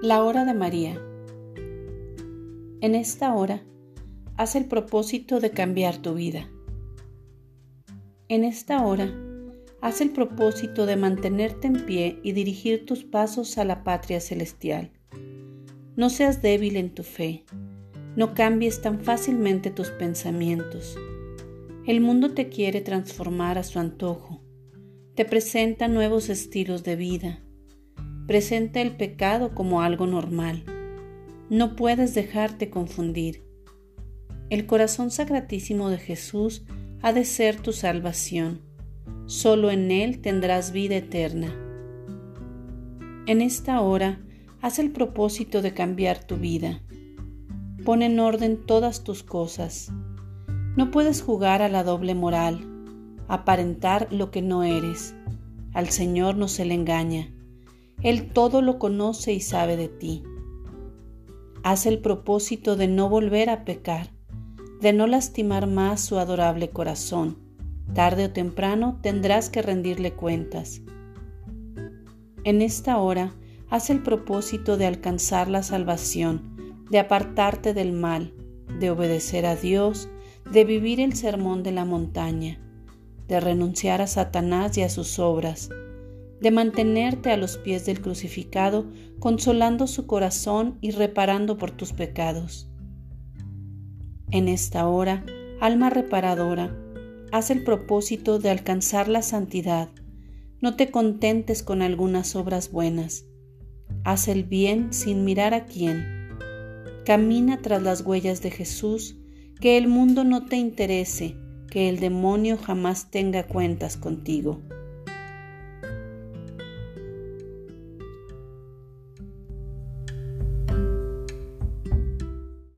La hora de María. En esta hora, haz el propósito de cambiar tu vida. En esta hora, haz el propósito de mantenerte en pie y dirigir tus pasos a la patria celestial. No seas débil en tu fe, no cambies tan fácilmente tus pensamientos. El mundo te quiere transformar a su antojo, te presenta nuevos estilos de vida presenta el pecado como algo normal. No puedes dejarte confundir. El corazón sacratísimo de Jesús ha de ser tu salvación. Solo en Él tendrás vida eterna. En esta hora, haz el propósito de cambiar tu vida. Pon en orden todas tus cosas. No puedes jugar a la doble moral, aparentar lo que no eres. Al Señor no se le engaña. Él todo lo conoce y sabe de ti. Haz el propósito de no volver a pecar, de no lastimar más su adorable corazón. Tarde o temprano tendrás que rendirle cuentas. En esta hora, haz el propósito de alcanzar la salvación, de apartarte del mal, de obedecer a Dios, de vivir el sermón de la montaña, de renunciar a Satanás y a sus obras, de mantenerte a los pies del crucificado, consolando su corazón y reparando por tus pecados. En esta hora, alma reparadora, haz el propósito de alcanzar la santidad. No te contentes con algunas obras buenas. Haz el bien sin mirar a quién. Camina tras las huellas de Jesús, que el mundo no te interese, que el demonio jamás tenga cuentas contigo.